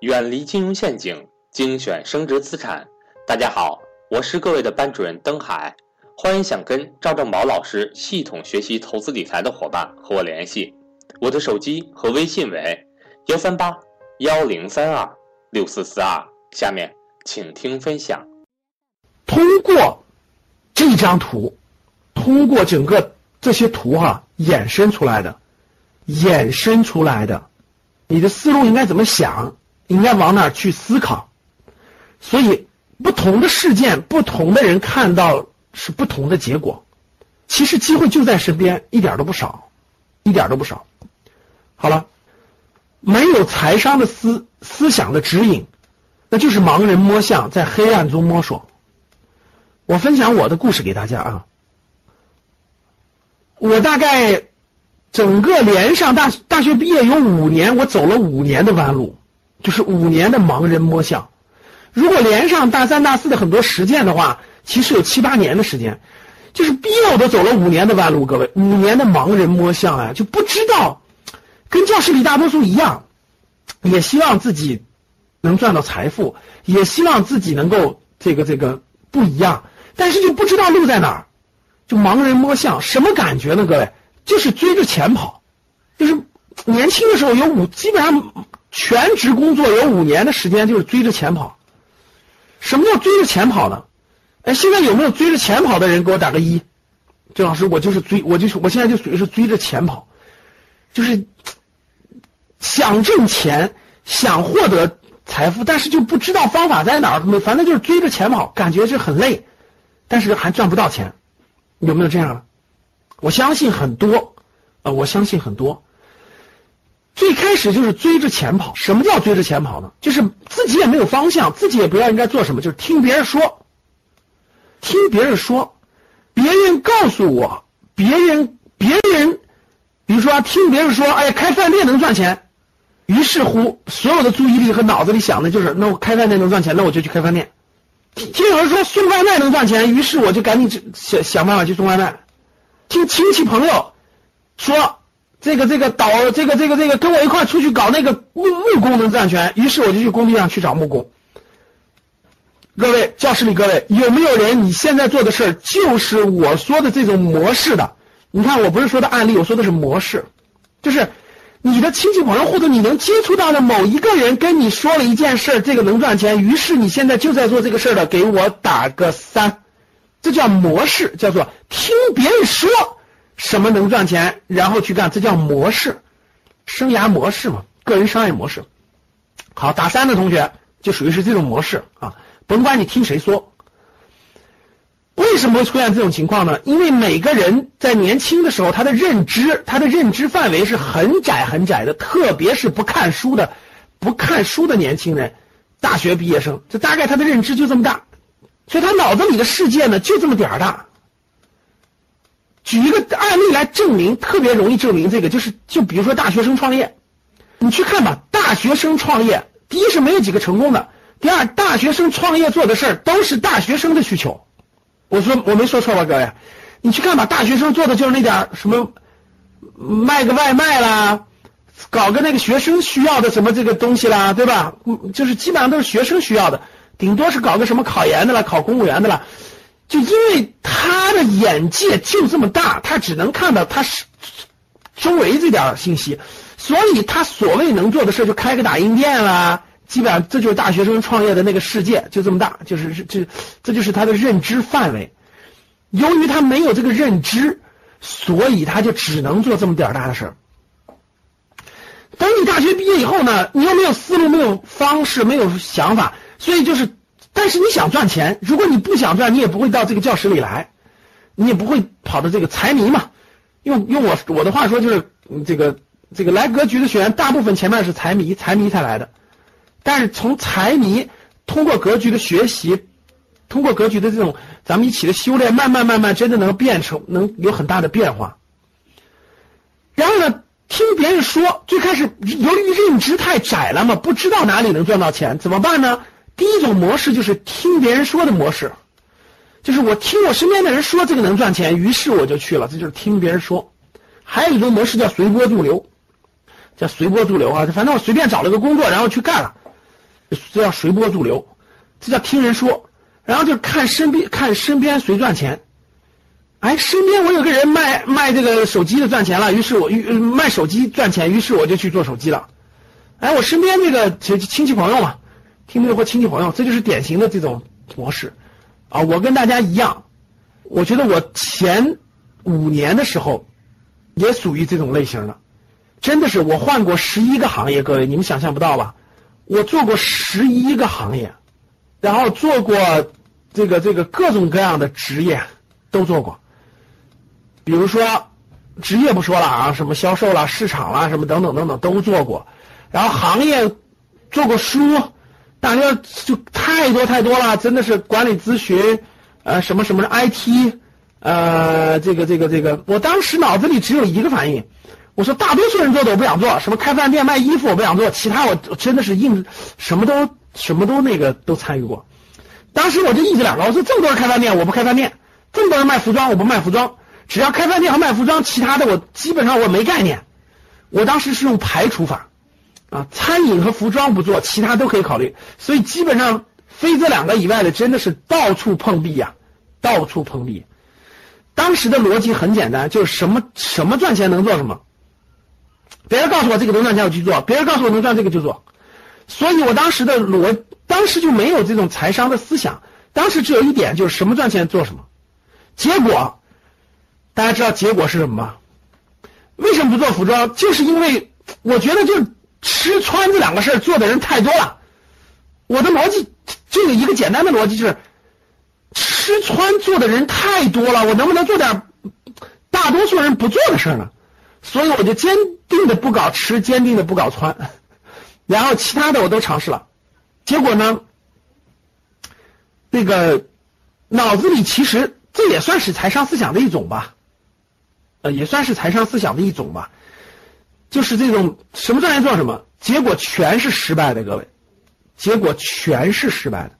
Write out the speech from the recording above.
远离金融陷阱，精选升值资产。大家好，我是各位的班主任登海，欢迎想跟赵正宝老师系统学习投资理财的伙伴和我联系，我的手机和微信为幺三八幺零三二六四四二。下面请听分享。通过这张图，通过整个这些图哈、衍生出来的，衍生出来的，你的思路应该怎么想？应该往哪去思考？所以，不同的事件，不同的人看到是不同的结果。其实机会就在身边，一点都不少，一点都不少。好了，没有财商的思思想的指引，那就是盲人摸象，在黑暗中摸索。我分享我的故事给大家啊，我大概整个连上大大学毕业有五年，我走了五年的弯路。就是五年的盲人摸象，如果连上大三、大四的很多实践的话，其实有七八年的时间。就是逼我都走了五年的弯路，各位，五年的盲人摸象啊，就不知道，跟教室里大多数一样，也希望自己能赚到财富，也希望自己能够这个这个不一样，但是就不知道路在哪儿，就盲人摸象，什么感觉呢？各位，就是追着钱跑，就是年轻的时候有五，基本上。全职工作有五年的时间，就是追着钱跑。什么叫追着钱跑呢？哎，现在有没有追着钱跑的人？给我打个一。郑老师，我就是追，我就是我现在就属于是追着钱跑，就是想挣钱，想获得财富，但是就不知道方法在哪儿，反正就是追着钱跑，感觉是很累，但是还赚不到钱。有没有这样的？我相信很多，呃，我相信很多。最开始就是追着钱跑。什么叫追着钱跑呢？就是自己也没有方向，自己也不知道应该做什么，就是听别人说，听别人说，别人告诉我，别人别人，比如说听别人说，哎，开饭店能赚钱，于是乎所有的注意力和脑子里想的就是，那我开饭店能赚钱，那我就去开饭店。听有人说送外卖能赚钱，于是我就赶紧想想办法去送外卖。听亲戚朋友说。这个这个导这个这个这个跟我一块出去搞那个木木工能赚钱，于是我就去工地上去找木工。各位教室里各位有没有人你现在做的事儿就是我说的这种模式的？你看我不是说的案例，我说的是模式，就是你的亲戚朋友或者你能接触到的某一个人跟你说了一件事儿，这个能赚钱，于是你现在就在做这个事儿的，给我打个三，这叫模式，叫做听别人说。什么能赚钱，然后去干，这叫模式，生涯模式嘛，个人商业模式。好，打三的同学就属于是这种模式啊，甭管你听谁说。为什么会出现这种情况呢？因为每个人在年轻的时候，他的认知，他的认知范围是很窄很窄的，特别是不看书的、不看书的年轻人，大学毕业生，这大概他的认知就这么大，所以他脑子里的世界呢就这么点儿大。举一个案例来证明，特别容易证明这个，就是就比如说大学生创业，你去看吧，大学生创业，第一是没有几个成功的，第二大学生创业做的事儿都是大学生的需求。我说我没说错吧，各位？你去看吧，大学生做的就是那点什么卖个外卖啦，搞个那个学生需要的什么这个东西啦，对吧？就是基本上都是学生需要的，顶多是搞个什么考研的啦，考公务员的啦。就因为眼界就这么大，他只能看到他是周围这点信息，所以他所谓能做的事就开个打印店啦，基本上这就是大学生创业的那个世界，就这么大，就是这这就是他的认知范围。由于他没有这个认知，所以他就只能做这么点大的事儿。等你大学毕业以后呢，你又没有思路，没有方式，没有想法，所以就是。但是你想赚钱，如果你不想赚，你也不会到这个教室里来，你也不会跑到这个财迷嘛。用用我我的话说，就是这个这个来格局的学员，大部分前面是财迷，财迷才来的。但是从财迷通过格局的学习，通过格局的这种咱们一起的修炼，慢慢慢慢，真的能变成能有很大的变化。然后呢，听别人说，最开始由于认知太窄了嘛，不知道哪里能赚到钱，怎么办呢？第一种模式就是听别人说的模式，就是我听我身边的人说这个能赚钱，于是我就去了，这就是听别人说。还有一种模式叫随波逐流，叫随波逐流啊，反正我随便找了个工作，然后去干了，这叫随波逐流，这叫听人说，然后就看身边看身边谁赚钱。哎，身边我有个人卖卖这个手机的赚钱了，于是我卖手机赚钱，于是我就去做手机了。哎，我身边这个亲亲戚朋友嘛，听没有过亲戚朋友，这就是典型的这种模式啊。我跟大家一样，我觉得我前五年的时候也属于这种类型的，真的是我换过十一个行业，各位你们想象不到吧？我做过十一个行业，然后做过这个这个各种各样的职业都做过。比如说，职业不说了啊，什么销售啦、市场啦，什么等等等等都做过，然后行业做过书，大家就太多太多了，真的是管理咨询，呃，什么什么的 IT，呃，这个这个这个，我当时脑子里只有一个反应，我说大多数人做的我不想做，什么开饭店卖衣服我不想做，其他我真的是硬什么都什么都那个都参与过，当时我就一直两个，我说这么多人开饭店我不开饭店，这么多人卖服装我不卖服装。只要开饭店和卖服装，其他的我基本上我没概念。我当时是用排除法，啊，餐饮和服装不做，其他都可以考虑。所以基本上非这两个以外的，真的是到处碰壁呀，到处碰壁。当时的逻辑很简单，就是什么什么赚钱能做什么。别人告诉我这个能赚钱，我去做；别人告诉我能赚这个就做。所以我当时的逻，当时就没有这种财商的思想。当时只有一点，就是什么赚钱做什么。结果。大家知道结果是什么吗？为什么不做服装？就是因为我觉得就吃穿这两个事儿做的人太多了。我的逻辑就有一个简单的逻辑，就是吃穿做的人太多了，我能不能做点大多数人不做的事儿呢？所以我就坚定的不搞吃，坚定的不搞穿，然后其他的我都尝试了。结果呢，那个脑子里其实这也算是财商思想的一种吧。呃，也算是财商思想的一种吧，就是这种什么赚钱做什么，结果全是失败的，各位，结果全是失败的。